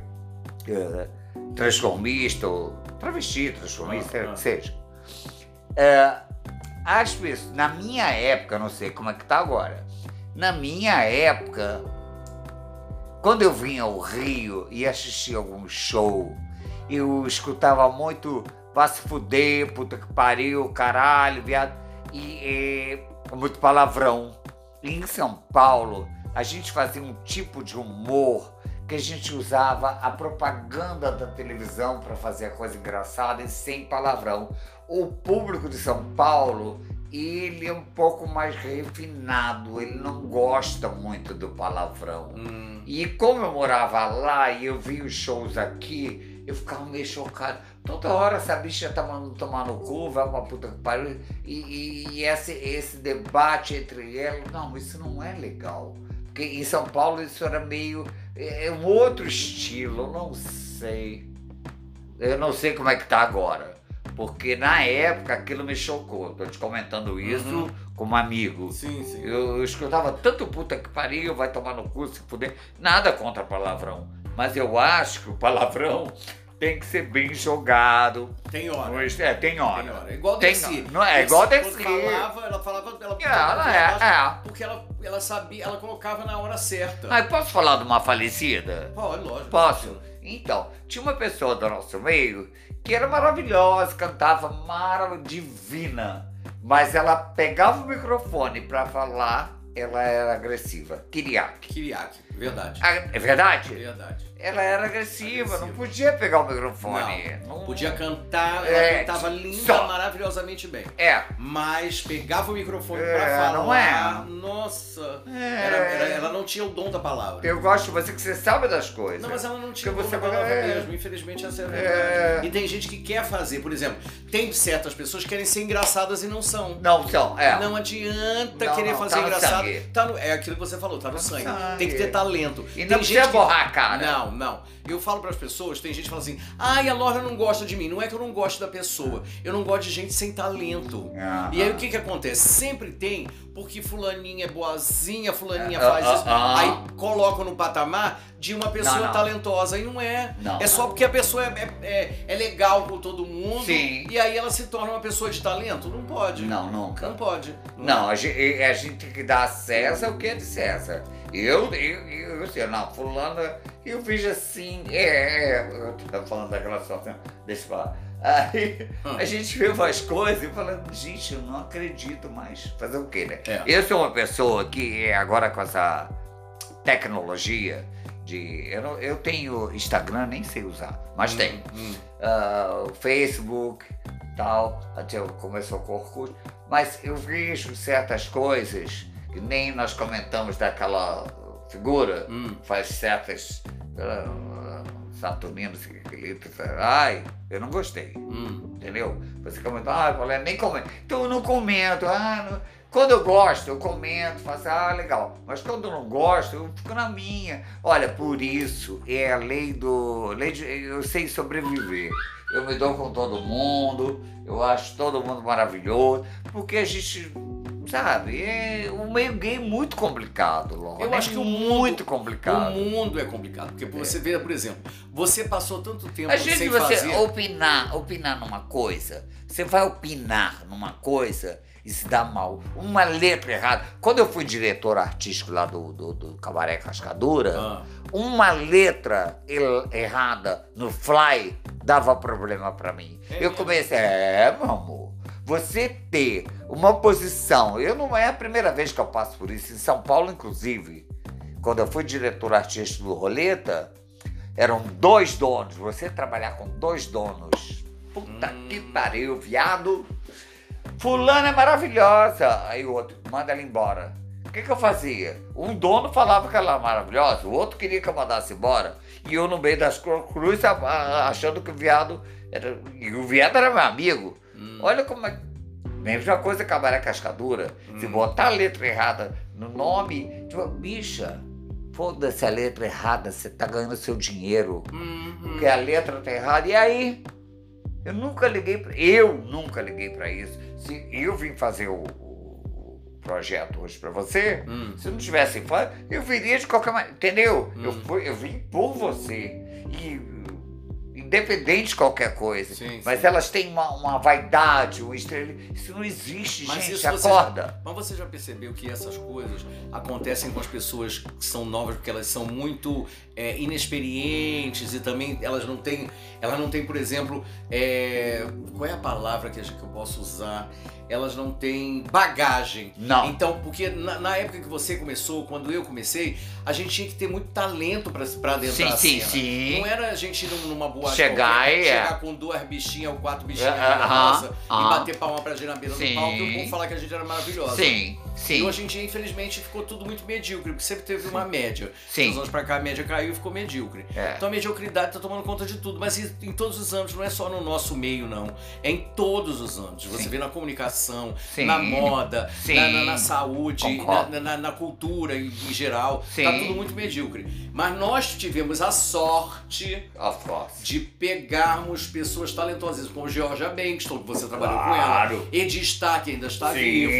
eh, transformista, ou travesti, transformista, Ah, ah. que seja. eh, as pessoas, na minha época, não sei como é que tá agora, na minha época, quando eu vinha ao Rio e assistia algum show, eu escutava muito vá se fuder, puta que pariu, caralho, viado. E é, muito palavrão. E em São Paulo, a gente fazia um tipo de humor que a gente usava a propaganda da televisão para fazer a coisa engraçada e sem palavrão. O público de São Paulo, ele é um pouco mais refinado, ele não gosta muito do palavrão. Hum, E como eu morava lá e eu vi os shows aqui, eu ficava meio chocado. Toda hora essa bicha tá mandando tomar no cu, vai pra puta que pariu. E, e- e esse, esse debate entre elas, não, isso não é legal. Porque em São Paulo isso era meio. É é um outro estilo, eu não sei. Eu não sei como é que tá agora. Porque na época aquilo me chocou. Tô te comentando isso Uhum. como amigo. sim, sim. Eu, eu escutava tanto puta que pariu, vai tomar no cu, se fuder. Nada contra palavrão. Mas eu acho que o palavrão tem que ser bem jogado. Tem hora. É, tem hora. Tem hora. É igual Tem- Desi. não, é igual Desi, Desi. quando falava, ela falava, ela, Ela é, é. Porque ela, ela sabia, ela colocava na hora certa. Ah, eu posso falar de uma falecida? Pode, lógico. Posso? Então, tinha uma pessoa do nosso meio que era maravilhosa, cantava maravilhosa, divina. Mas ela pegava o microfone pra falar, ela era agressiva. Kiriak. Kiriak, verdade. Ah, É verdade? Verdade. Ela era agressiva, não Agressiva. podia pegar o microfone. Não, não podia cantar, ela É, cantava linda, só. maravilhosamente bem. É. Mas pegava o microfone É, pra falar. não é? Nossa. É. Era- era- ela não tinha o dom da palavra. Eu gosto de você que você sabe das coisas. Não, mas ela não tinha o dom da palavra é. mesmo. Infelizmente, essa é a É. verdade. E tem gente que quer fazer, por exemplo, tem certas pessoas que querem ser engraçadas e não são. Não são, é. Não adianta Não, querer não, fazer tá engraçado. sangue. Tá no- é aquilo que você falou, tá no Tá no sangue. sangue. Tem que ter talento. E não tem precisa que- borrar a cara. Não, não. Eu falo pras pessoas, tem gente que fala assim: ai, a Laura não gosta de mim. Não é que eu não gosto da pessoa. Eu não gosto de gente sem talento. Ah. E aí o que que acontece? Sempre tem, porque fulaninha é boazinha, fulaninha Ah, faz ah, isso. ah. Aí colocam no patamar de uma pessoa Não, não. talentosa. E não é. Não, é só porque a pessoa é, é, é- é legal com todo mundo. Sim. E aí ela se torna uma pessoa de talento. Não pode. Não, nunca. Não pode. Não, a gente, a gente tem que dar a César o que é de César. Eu, eu, eu, não, fulana, eu vejo assim, é, é, eu tô falando daquela situação, deixa eu falar. Aí Hum. a gente vê umas coisas e fala, gente, eu não acredito mais. Fazer o quê, né? É. Eu sou uma pessoa que é agora com essa tecnologia de. Eu, não- eu tenho Instagram, nem sei usar, mas tenho. Hum. O Facebook, tal, até eu começou com o Orkut, mas eu vejo certas coisas que nem nós comentamos daquela figura, Hum. faz certas uh, equilíbrios, ai, eu não gostei, Hum. entendeu? Você comentou, ah, eu falei, nem comento. Então eu não comento, ah, não- quando eu gosto, eu comento, faço, ah, legal. Mas quando eu não gosto, eu fico na minha. Olha, por isso é a lei do. Lei de, eu sei sobreviver. Eu me dou com todo mundo, eu acho todo mundo maravilhoso, porque a gente. Sabe, é, o meio gay é muito complicado, Lona. Eu acho é que o mundo- muito O complicado. mundo é complicado, porque você vê, por exemplo, você passou tanto tempo A gente, sem você fazer. opinar, opinar numa coisa, você vai opinar numa coisa, e se dá mal. Uma letra errada. Quando eu fui diretor artístico lá do, do, do Cabaré Cascadura, Ah. uma letra errada no fly dava problema pra mim. É eu comecei, é, meu amor, você ter uma posição, eu não é a primeira vez que eu passo por isso, em São Paulo, inclusive, quando eu fui diretor artístico do Roleta, eram dois donos, você trabalhar com dois donos, puta Hum. que pariu, viado, fulana é maravilhosa, aí o outro, manda ela embora. O que, que eu fazia? Um dono falava que ela era maravilhosa, o outro queria que eu mandasse embora. E eu no meio das cru- cruzes achando que o viado era. E o viado era meu amigo. Hum. Olha como é. Mesma coisa cabaré cascadura. Se Hum. botar a letra errada no nome, tipo, bicha, foda-se a letra errada, você tá ganhando seu dinheiro. Hum. Porque a letra tá errada. E aí? Eu nunca liguei pra. Eu nunca liguei pra isso. Se eu vim fazer o, o- o projeto hoje pra você, Hum. se eu não tivesse fã, eu viria de qualquer maneira. Entendeu? Hum. Eu, fui, eu vim por você. E independente de qualquer coisa. Sim, Mas sim. elas têm uma, uma vaidade, um estrela. Isso não existe, Mas gente. isso você acorda. Mas você já percebeu que essas coisas acontecem com as pessoas que são novas porque elas são muito é, inexperientes e também elas não têm, elas não têm, por exemplo, é, qual é a palavra que, eu posso usar? Elas não têm bagagem. Não. Então, porque na, na época que você começou, quando eu comecei, a gente tinha que ter muito talento pra, pra adentrar Sim, a sim, cena. sim. Não era a gente ir num- numa boate Chegar qualquer, e é. chegar com duas bichinhas ou quatro bichinhas É, na nossa e aham. bater palma pra gente na beira Sim. do palco e o povo falar que a gente era maravilhosa. Sim, E sim. hoje em dia, infelizmente, ficou tudo muito medíocre, porque sempre teve uma média. Sim. Dos anos pra cá, a média caiu e ficou medíocre. É. Então a mediocridade tá tomando conta de tudo. Mas em, em todos os âmbitos, não é só no nosso meio, não. É em todos os âmbitos. Você Sim. vê na comunicação, Sim. na moda, na, na- na saúde, na, na- na cultura em, em geral. Sim. Tá tudo muito medíocre. Mas nós tivemos a sorte de pegarmos pessoas talentosas, como Georgia Bankston, que você trabalhou Claro. com ela, Edi Stark, que ainda está vivo,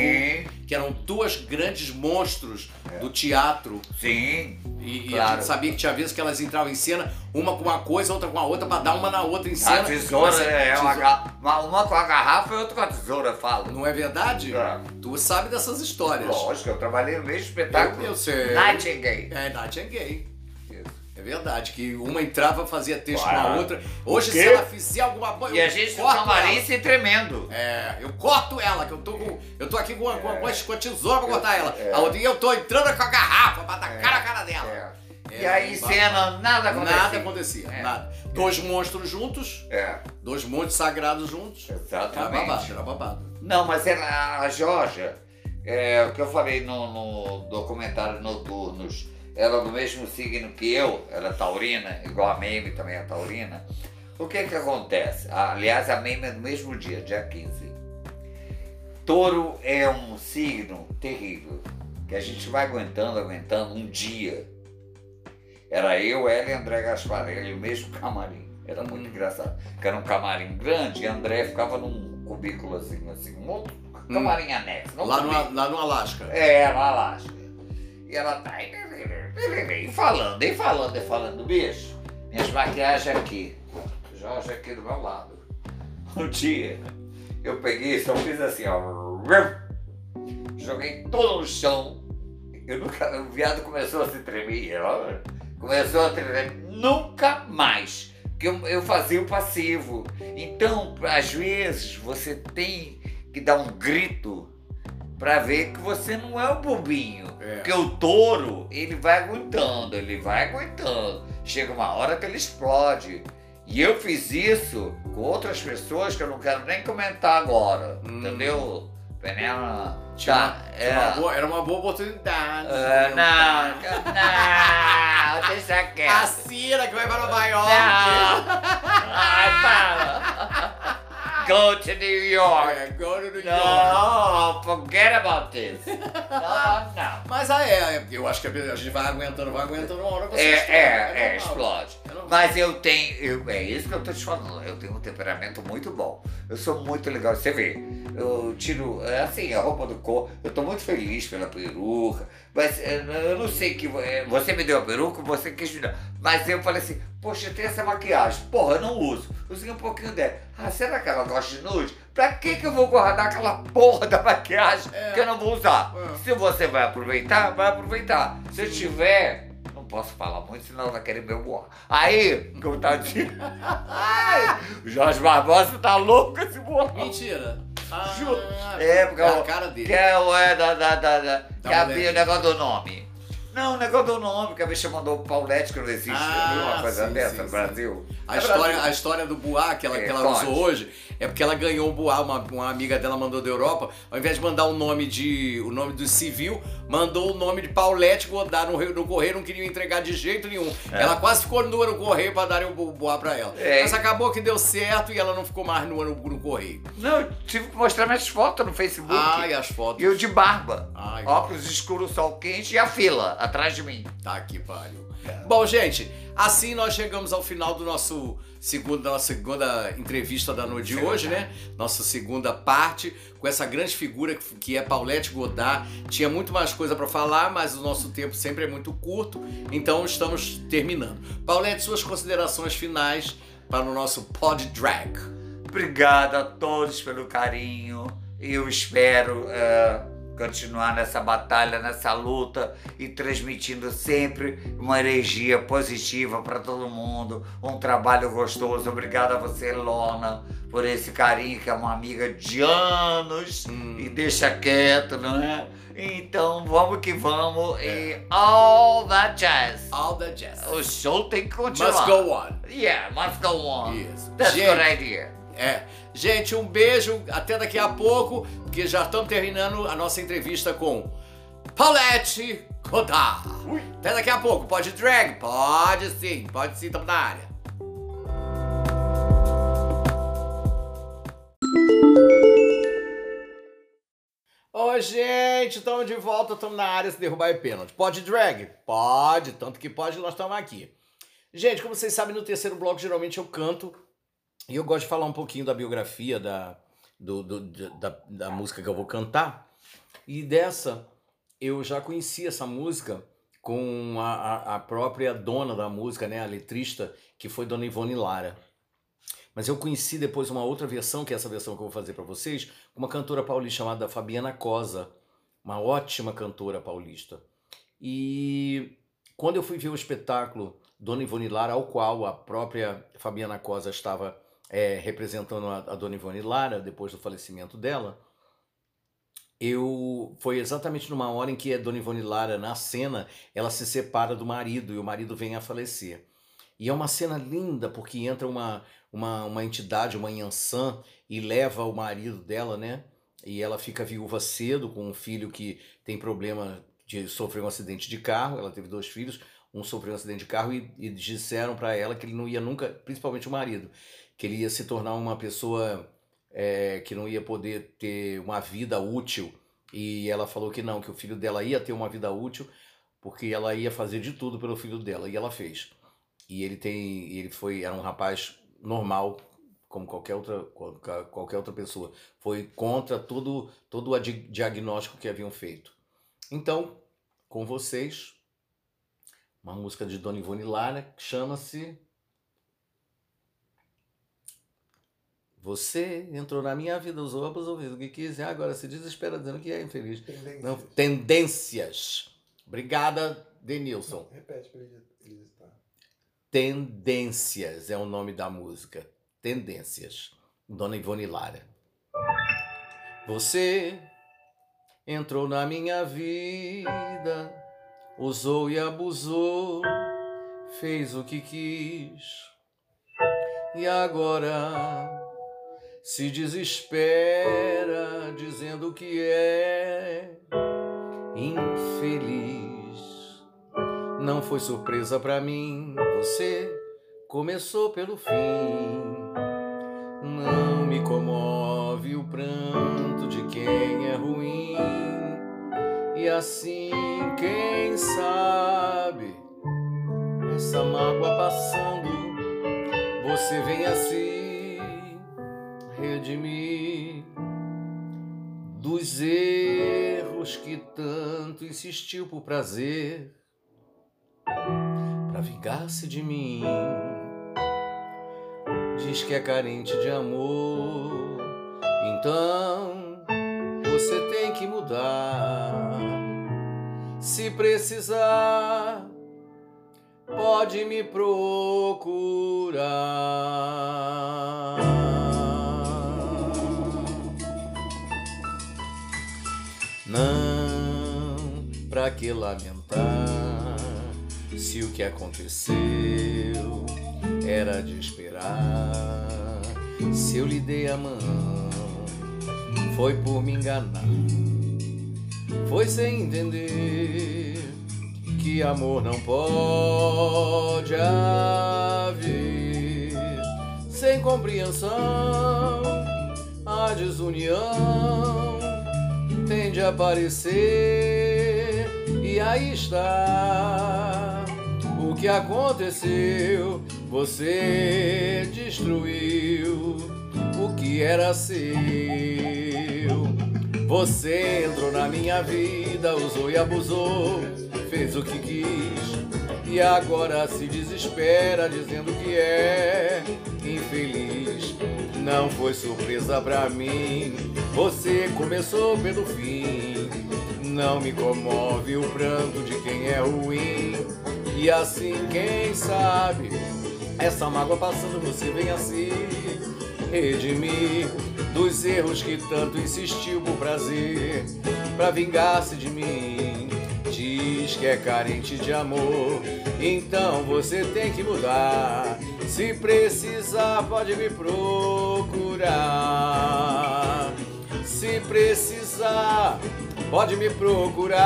que eram duas grandes monstros do teatro. Sim. E, e a Claro. gente sabia que tinha vezes que elas entravam em cena, uma com uma coisa, outra com a outra, pra dar uma na outra em cena. A tesoura Mas, é uma, tesoura- uma, uma com a garrafa e outra com a tesoura, eu falo. Não é verdade? É. Tu sabe dessas histórias. Lógico, eu trabalhei no mesmo espetáculo. Eu, eu sei. Nightingale. É, é. É verdade, que uma entrava, fazia texto com a Claro. outra. Hoje, se ela fizer alguma coisa. E a eu gente no camarim ela. se tremendo. É, eu corto ela, que eu tô com. Eu tô aqui com a, com a, com a- com a tesoura pra cortar ela. É. A outra, e eu tô entrando com a garrafa pra tacar na cara dela. É. É, E aí, cena, nada acontecia. Nada acontecia, É. nada. Dois monstros juntos, É, dois monstros sagrados juntos. Era babado, exatamente. era babado. Não, mas ela, a Georgia, é, o que eu falei no, no documentário Noturnos, ela é do mesmo signo que eu, ela é taurina, igual a Meme também é taurina. O que que acontece? Aliás, a Meme é do mesmo dia, dia 15. Touro é um signo terrível, que a gente vai aguentando, aguentando um dia. Era eu, ela e André Gasparelli, o mesmo camarim. Era muito Hum. engraçado. Que era um camarim grande e André ficava num cubículo assim, assim, um outro camarim anexo. Lá no, lá no Alasca. É, no Alasca. E ela tá aí, e falando, e falando, e falando, bicho. Minhas maquiagens aqui. Jorge aqui do meu lado. [LAUGHS] Um dia, eu peguei, só fiz assim, ó. Joguei todo no chão. Eu nunca, o viado começou a se tremer. ó, Começou a tremer. Nunca mais. Porque eu, eu fazia o passivo. Então, às vezes, você tem que dar um grito pra ver que você não é o bobinho. É. Porque o touro, ele vai aguentando, ele vai aguentando. Chega uma hora que ele explode. E eu fiz isso com outras pessoas que eu não quero nem comentar agora. Hum. Entendeu? Penela. Tá, uma é. boa- era uma boa oportunidade. Ah, não, não, [LAUGHS] deixa A quieto. Cira que vai para Nova York. Não. [LAUGHS] Ai, para. Go to New York. É, go to New York. No, forget about this. Não, não. Mas ah, é, eu acho que a gente vai aguentando, vai aguentando uma hora você É, explode, é, é, normal. explode. Mas eu tenho, eu- é isso que eu tô te falando, eu tenho um temperamento muito bom. Eu sou muito legal, você vê, eu tiro, é assim, a roupa do corpo, eu tô muito feliz pela peruca, mas é, eu não sei que, é, você me deu a peruca, você quis me dar, mas eu falei assim, poxa, tem essa maquiagem, porra, eu não uso, usei um pouquinho dela. Ah, será que ela gosta de nude? Pra que que eu vou guardar aquela porra da maquiagem É. que eu não vou usar? É. Se você vai aproveitar, vai aproveitar. Se eu tiver, posso falar muito, senão vai querer meu boa. Aí, como tá dizendo, Ai, o Jorge Barbosa tá louco esse boa. Mentira. Ah, Juro. É, porque é a o- cara dele. Que é é da, da, da, da, que é mulher. o negócio do nome. Não, o negócio do nome, que a bicha mandou o Paulette, que não existe, Ah, viu uma coisa sim, dessa sim, no. Brasil. A É história, Brasil. a história do Boá que ela, É, que ela usou hoje é porque ela ganhou o Boá, uma, uma amiga dela mandou da Europa, ao invés de mandar o nome de o nome do civil, mandou o nome de Paulette Godard no, no correio, não queria entregar de jeito nenhum. Ela quase ficou nua no correio pra darem o Bo- Boá pra ela. É. Mas acabou que deu certo e ela não ficou mais nua no, no correio. Não, eu tive que mostrar minhas fotos no Facebook. Ai, as fotos. E eu de barba. Ai, óculos escuros, sol quente e a fila atrás de mim. Tá que pariu. Bom, gente, assim nós chegamos ao final do nosso segundo, da nossa segunda entrevista da noite de hoje, né? Nossa segunda parte, com essa grande figura que- é Paulette Godard. Tinha muito mais coisa pra falar, mas o nosso tempo sempre é muito curto, então estamos terminando. Paulette, suas considerações finais para o nosso Pod Drag. Obrigado a todos pelo carinho. Eu espero eh, continuar nessa batalha, nessa luta e transmitindo sempre uma energia positiva para todo mundo, um trabalho gostoso. Obrigado a você, Lona, por esse carinho que é uma amiga de anos e deixa quieto, não é? Então vamos que vamos e all that jazz. All the jazz. O show tem que continuar. Must go on. Yeah, must go on. Yes. That's Gente. a good idea. É. Gente, um beijo. Até daqui a pouco, porque já estamos terminando a nossa entrevista com Paulette Godard. Até daqui a pouco. Pode drag? Pode sim. Pode sim, estamos na área. Oi, gente, estamos de volta, estamos na área se derrubar é pênalti. Pode drag? Pode, tanto que pode, nós estamos aqui. Gente, como vocês sabem, no terceiro bloco geralmente eu canto e eu gosto de falar um pouquinho da biografia da, do- do- da, da música que eu vou cantar. E dessa, eu já conheci essa música com a, a- própria dona da música, né, a letrista, que foi Dona Ivone Lara. Mas eu conheci depois uma outra versão, que é essa versão que eu vou fazer para vocês, com uma cantora paulista chamada Fabiana Cosa, uma ótima cantora paulista. E quando eu fui ver o espetáculo Dona Ivone Lara, ao qual a própria Fabiana Cosa estava é, representando a, a Dona Ivone Lara, depois do falecimento dela, eu foi exatamente numa hora em que a Dona Ivone Lara, na cena, ela se separa do marido e o marido vem a falecer. E é uma cena linda, porque entra uma, uma, uma entidade, uma Yansan, e leva o marido dela, né? E ela fica viúva cedo, com um filho que tem problema de sofrer um acidente de carro. Ela teve dois filhos, um sofreu um acidente de carro e, e disseram para ela que ele não ia nunca, principalmente o marido, que ele ia se tornar uma pessoa é, que não ia poder ter uma vida útil. E ela falou que não, que o filho dela ia ter uma vida útil, porque ela ia fazer de tudo pelo filho dela, e ela fez. E ele tem, ele foi, era um rapaz normal, como qualquer outra, qualquer outra pessoa. Foi contra todo, todo o diagnóstico que haviam feito. Então, com vocês, uma música de Dona Ivone Lara que chama-se Você entrou na minha vida, usou, abusou, fez o que quis, e agora se desespera dizendo que é infeliz. Não, tendências. Obrigada, Denilson. Repete pra ele ele tá. Tendências é o nome da música. Tendências. Dona Ivone Lara. Você entrou na minha vida, usou e abusou, fez o que quis. E agora se desespera dizendo que é infeliz. Não foi surpresa pra mim, você começou pelo fim. Não me comove o pranto de quem é ruim. E assim, quem sabe, essa mágoa passando, você vem assim redimir dos erros que tanto insistiu por prazer pra vingar-se de mim. Diz que é carente de amor, Então você tem que mudar. Se precisar, pode me procurar. Pra que lamentar. Se o que aconteceu era de esperar? Se eu lhe dei a mão, foi por me enganar, foi sem entender que amor não pode haver. Sem compreensão a desunião tende a aparecer e aí está o que aconteceu você destruiu o que era seu você entrou na minha vida usou e abusou fez o que quis e agora se desespera dizendo que é infeliz. Não foi surpresa pra mim, você começou pelo fim. Não me comove o pranto de quem é ruim. E assim, quem sabe, essa mágoa passando você vem assim redimir dos erros que tanto insistiu por prazer, pra vingar-se de mim diz que é carente de amor, então você tem que mudar. Se precisar, pode me procurar. Se precisar, pode me procurar.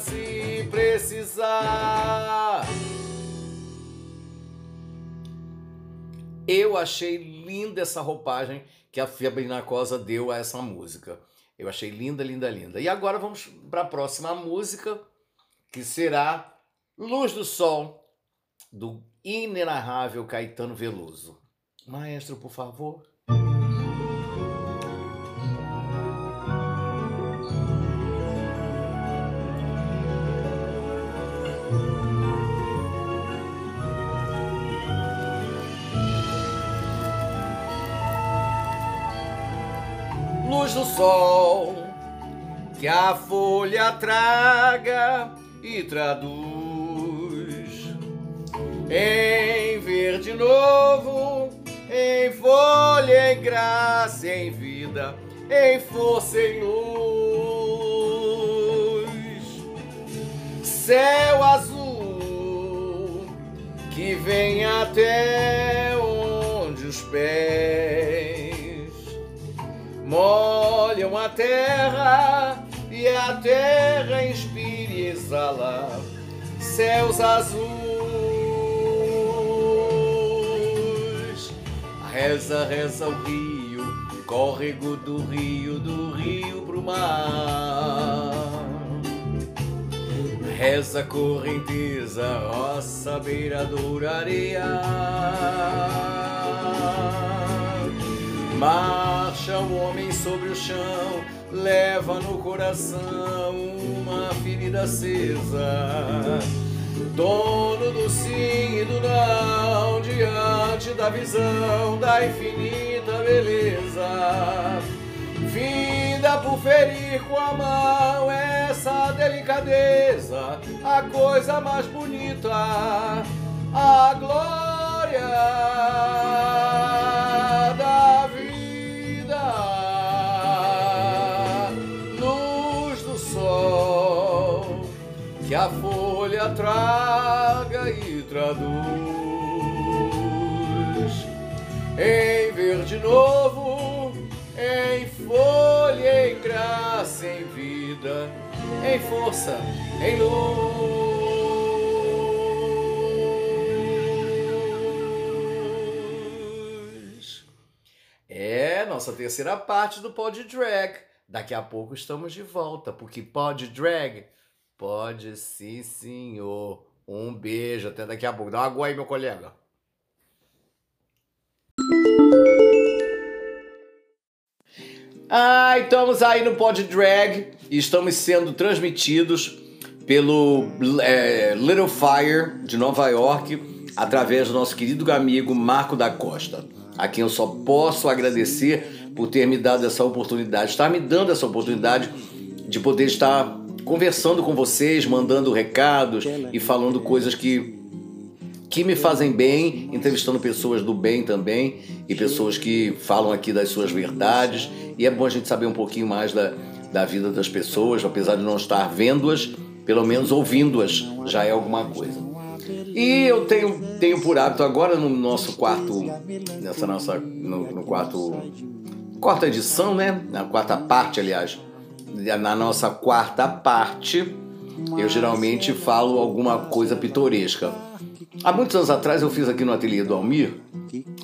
Se precisar. Eu achei linda essa roupagem que a Fia Cosa deu a essa música. Eu achei linda, linda, linda. E agora vamos para a próxima música, que será Luz do Sol, do inenarrável Caetano Veloso. Maestro, por favor. Do sol que a folha traga e traduz em verde novo, em folha, em graça, em vida, em força, em luz. Céu azul que vem até onde os pés a terra e a terra inspira e exala céus azuis. Reza, reza o rio, córrego do rio, do rio pro mar. Reza correnteza, roça, beiradoura, areia. Marcha o homem sobre o chão, leva no coração uma ferida acesa. Dono do sim e do não, diante da visão da infinita beleza. Vinda por ferir com a mão essa delicadeza, a coisa mais bonita, a glória a folha traga e traduz em verde novo, em folha, em graça, em vida, em força, em luz. É nossa terceira parte do Pod Drag. Daqui a pouco estamos de volta, porque Pod Drag Pode sim, senhor. Um beijo, até daqui a pouco. Dá uma água aí, meu colega. Ah, estamos aí no Pod Drag e estamos sendo transmitidos pelo é, Little Fire de Nova York através do nosso querido amigo Marco da Costa. a quem eu só posso agradecer por ter me dado essa oportunidade, estar me dando essa oportunidade de poder estar conversando com vocês, mandando recados e falando coisas que que me fazem bem, entrevistando pessoas do bem também e pessoas que falam aqui das suas verdades. E é bom a gente saber um pouquinho mais da, da vida das pessoas, apesar de não estar vendo-as, pelo menos ouvindo-as já é alguma coisa. E eu tenho, tenho por hábito agora no nosso quarto, nessa nossa, no, no quarto, quarta edição, né? Na quarta parte, aliás, na nossa quarta parte, eu geralmente falo alguma coisa pitoresca. Há muitos anos atrás eu fiz aqui no ateliê do Almir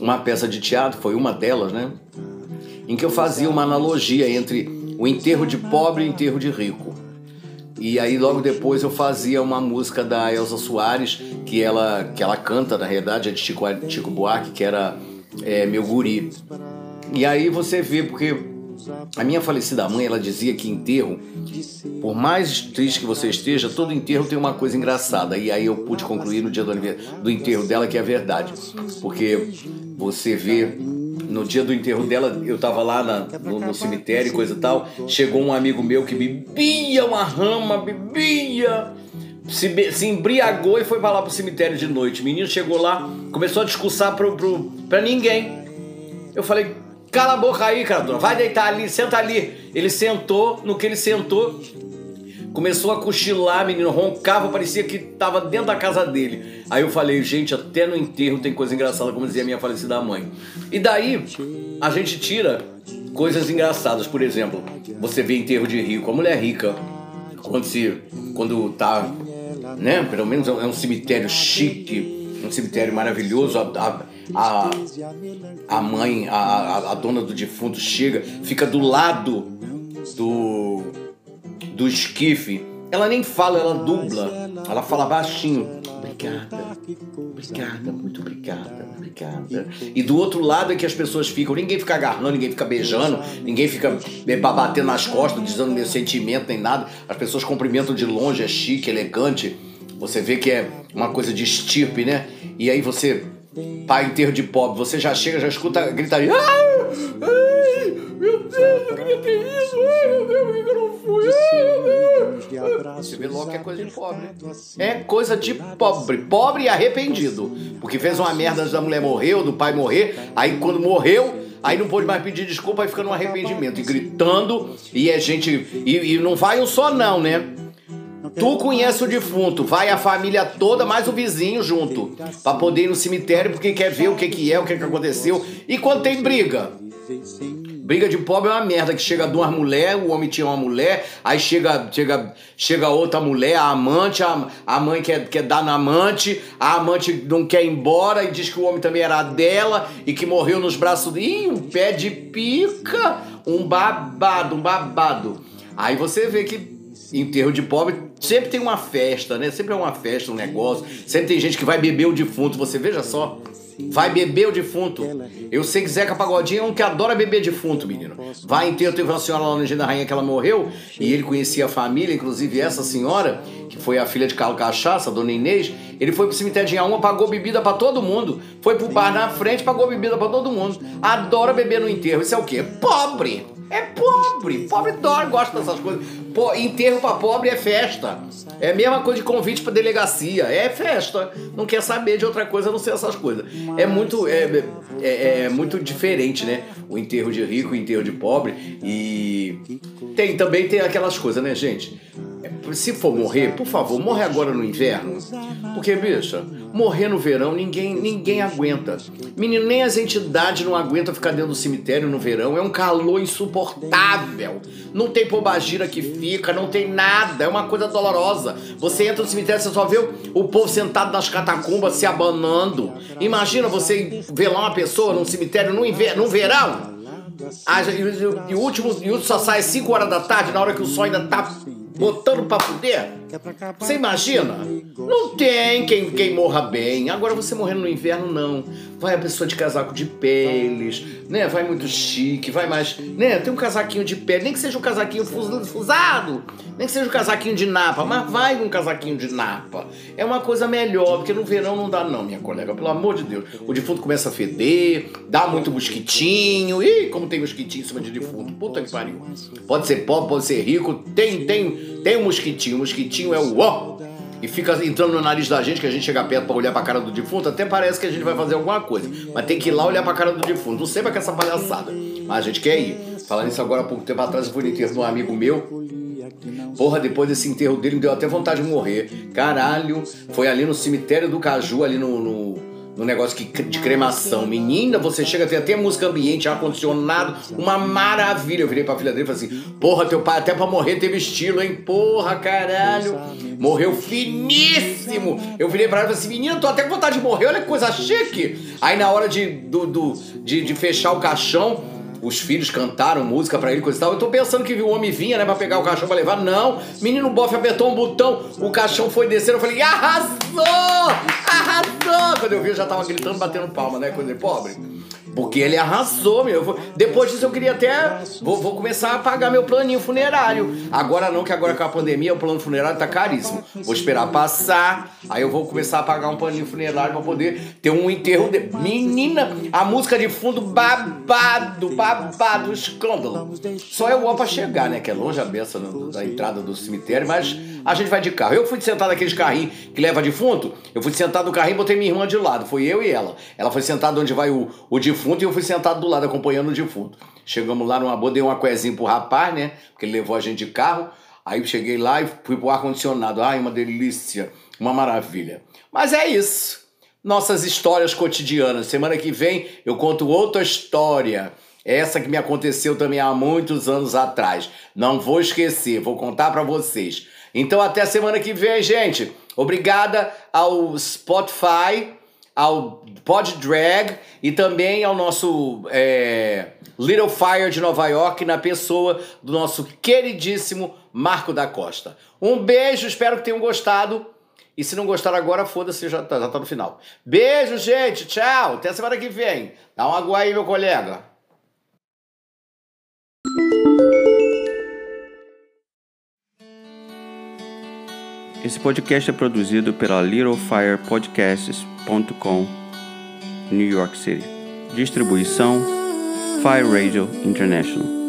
uma peça de teatro, foi uma delas, né? Em que eu fazia uma analogia entre o enterro de pobre e o enterro de rico. E aí logo depois eu fazia uma música da Elsa Soares, que ela, que ela canta, na realidade, é de Chico, Chico Buarque, que era é, Meu Guri. E aí você vê, porque a minha falecida mãe, ela dizia que enterro, por mais triste que você esteja, todo enterro tem uma coisa engraçada. E aí eu pude concluir no dia do, do enterro dela que é verdade. Porque você vê no dia do enterro dela, eu tava lá na, no, no, cemitério e coisa e tal. Chegou um amigo meu que bebia uma rama, bebia. Se, se embriagou e foi pra lá pro cemitério de noite. O menino chegou lá, começou a discursar pro, pro, pra ninguém. Eu falei, cala a boca aí, cara, vai deitar ali, senta ali. Ele sentou, no que ele sentou, Começou a cochilar, menino, roncava, parecia que tava dentro da casa dele. Aí eu falei, gente, até no enterro tem coisa engraçada, como dizia minha falecida mãe. E daí a gente tira coisas engraçadas. Por exemplo, você vê enterro de rico, a mulher rica, quando se. quando tá. né? Pelo menos é um cemitério chique, um cemitério maravilhoso. A, a, a, mãe, a, a dona do defunto chega, fica do lado do do esquife, ela nem fala, ela dubla. Ela fala baixinho. Obrigada, obrigada, muito obrigada, obrigada. E do outro lado é que as pessoas ficam, ninguém fica agarrando, ninguém fica beijando, ninguém fica eh, batendo nas costas, dizendo meu sentimento, nem nada. As pessoas cumprimentam de longe, é chique, elegante. Você vê que é uma coisa de estirpe, né? E aí você, pai inteiro de pobre, você já chega, já escuta a gritaria. Ai, ai, meu Deus, eu queria ter isso, ai, meu Deus, por que eu não fui? Você vê logo que é coisa de pobre. É coisa de pobre. Pobre e arrependido. Porque fez uma merda antes da mulher morrer ou do pai morrer. Aí quando morreu, aí não pôde mais pedir desculpa, aí fica no arrependimento. E gritando, e é gente. E, e não vai um só, não, né? Tu conhece o defunto, vai a família toda, mais o vizinho junto, para poder ir no cemitério porque quer ver o que, que é, o que, que aconteceu. E quando tem briga? Briga de pobre é uma merda, que chega duas mulheres, o homem tinha uma mulher, aí chega, chega, chega outra mulher, a amante, a, a mãe quer, quer dar na amante, a amante não quer ir embora e diz que o homem também era dela e que morreu nos braços. Ih, um pé de pica, um babado, um babado. Aí você vê que enterro de pobre sempre tem uma festa, né? Sempre é uma festa, um negócio. Sempre tem gente que vai beber o defunto, você veja só. Vai beber o defunto. Eu sei que Zeca Pagodinho é um que adora beber defunto, menino. Vai enterro, teve uma senhora lá no Engenho da Rainha que ela morreu e ele conhecia a família, inclusive essa senhora, que foi a filha de Carlos Cachaça, a dona Inês. Ele foi pro cemitério de Inhaúma, pagou bebida para todo mundo. Foi pro bar na frente, pagou bebida para todo mundo. Adora beber no enterro. Isso é o quê? Pobre! É pobre. Pobre dói, gosta dessas coisas. Pô, enterro pra pobre é festa. É a mesma coisa de convite pra delegacia. É festa. Não quer saber de outra coisa a não ser essas coisas. É muito, é, é, é muito diferente, né? O enterro de rico, o enterro de pobre. E tem também tem aquelas coisas, né, gente? Se for morrer, por favor, morre agora no inverno. Porque, bicha, morrer no verão ninguém, ninguém aguenta. Menino, nem as entidades não aguentam ficar dentro do cemitério no verão. É um calor insuportável. Não tem pobagira que fica, não tem nada. É uma coisa dolorosa. Você entra no cemitério, você só vê o povo sentado nas catacumbas se abanando. Imagina você ver lá uma pessoa num cemitério no inverno, no verão. Ah, e, o último, e o último só sai às 5 horas da tarde, na hora que o sol ainda tá botando pra fuder. Você imagina? Não tem quem, quem morra bem. Agora você morrendo no inverno, não. Vai a pessoa de casaco de peles, né? Vai muito chique, vai mais. Né? Tem um casaquinho de pele, nem que seja um casaquinho fusado, nem que seja um casaquinho de napa, mas vai um casaquinho de napa. É uma coisa melhor, porque no verão não dá, não, minha colega, pelo amor de Deus. O defunto começa a feder, dá muito mosquitinho. Ih, como tem mosquitinho em cima de defunto. Puta que pariu. Pode ser pobre, pode ser rico, tem, tem, tem um mosquitinho. Mosquitinho é o ó e fica entrando no nariz da gente, que a gente chega perto para olhar pra cara do defunto, até parece que a gente vai fazer alguma coisa. Mas tem que ir lá olhar pra cara do defunto. Não sei pra que essa palhaçada. Mas a gente quer ir. Falando isso agora há pouco tempo atrás, eu fui no enterro de um amigo meu. Porra, depois desse enterro dele, me deu até vontade de morrer. Caralho, foi ali no cemitério do Caju, ali no, no no negócio que, de cremação. Menina, você chega, tem até música ambiente, ar-condicionado, uma maravilha. Eu virei pra filha dele e falei assim: Porra, teu pai até pra morrer teve estilo, hein? Porra, caralho. Morreu finíssimo. Eu virei pra ela e falei assim: Menina, tô até com vontade de morrer, olha que coisa chique. Aí na hora de, do, do de, de fechar o caixão, os filhos cantaram música para ele, coisa e tal. Eu tô pensando que o homem vinha, né, pra pegar o caixão pra levar. Não, menino bofe apertou um botão, o caixão foi descer. Eu falei, arrasou! Arrasou! Quando eu vi, eu já tava gritando, batendo palma, né, coisa de pobre. Porque ele arrasou, meu. Depois disso eu queria até. Vou, vou, começar a pagar meu planinho funerário. Agora não, que agora com a pandemia o plano funerário tá caríssimo. Vou esperar passar. Aí eu vou começar a pagar um planinho funerário pra poder ter um enterro de. Menina, a música de fundo babado, babado, escândalo. Só é o pra chegar, né? Que é longe a beça da entrada do cemitério, mas a gente vai de carro. Eu fui sentar naqueles carrinhos que leva defunto. Eu fui sentar no carrinho e botei minha irmã de lado. Foi eu e ela. Ela foi sentada onde vai o, o defunto e eu fui sentado do lado acompanhando o defunto. Chegamos lá numa boa, dei uma coezinha pro rapaz, né? Porque ele levou a gente de carro. Aí cheguei lá e fui pro ar-condicionado. Ai, uma delícia, uma maravilha. Mas é isso. Nossas histórias cotidianas. Semana que vem eu conto outra história. Essa que me aconteceu também há muitos anos atrás. Não vou esquecer, vou contar para vocês. Então até semana que vem, gente. Obrigada ao Spotify, ao Pod Drag e também ao nosso é, Little Fire de Nova York na pessoa do nosso queridíssimo Marco da Costa. Um beijo, espero que tenham gostado. E se não gostaram agora, foda-se, já tá, já tá no final. Beijo, gente. Tchau. Até semana que vem. Dá um água aí, meu colega. Esse podcast é produzido pela littlefirepodcasts.com, New York City. Distribuição Fire Radio International.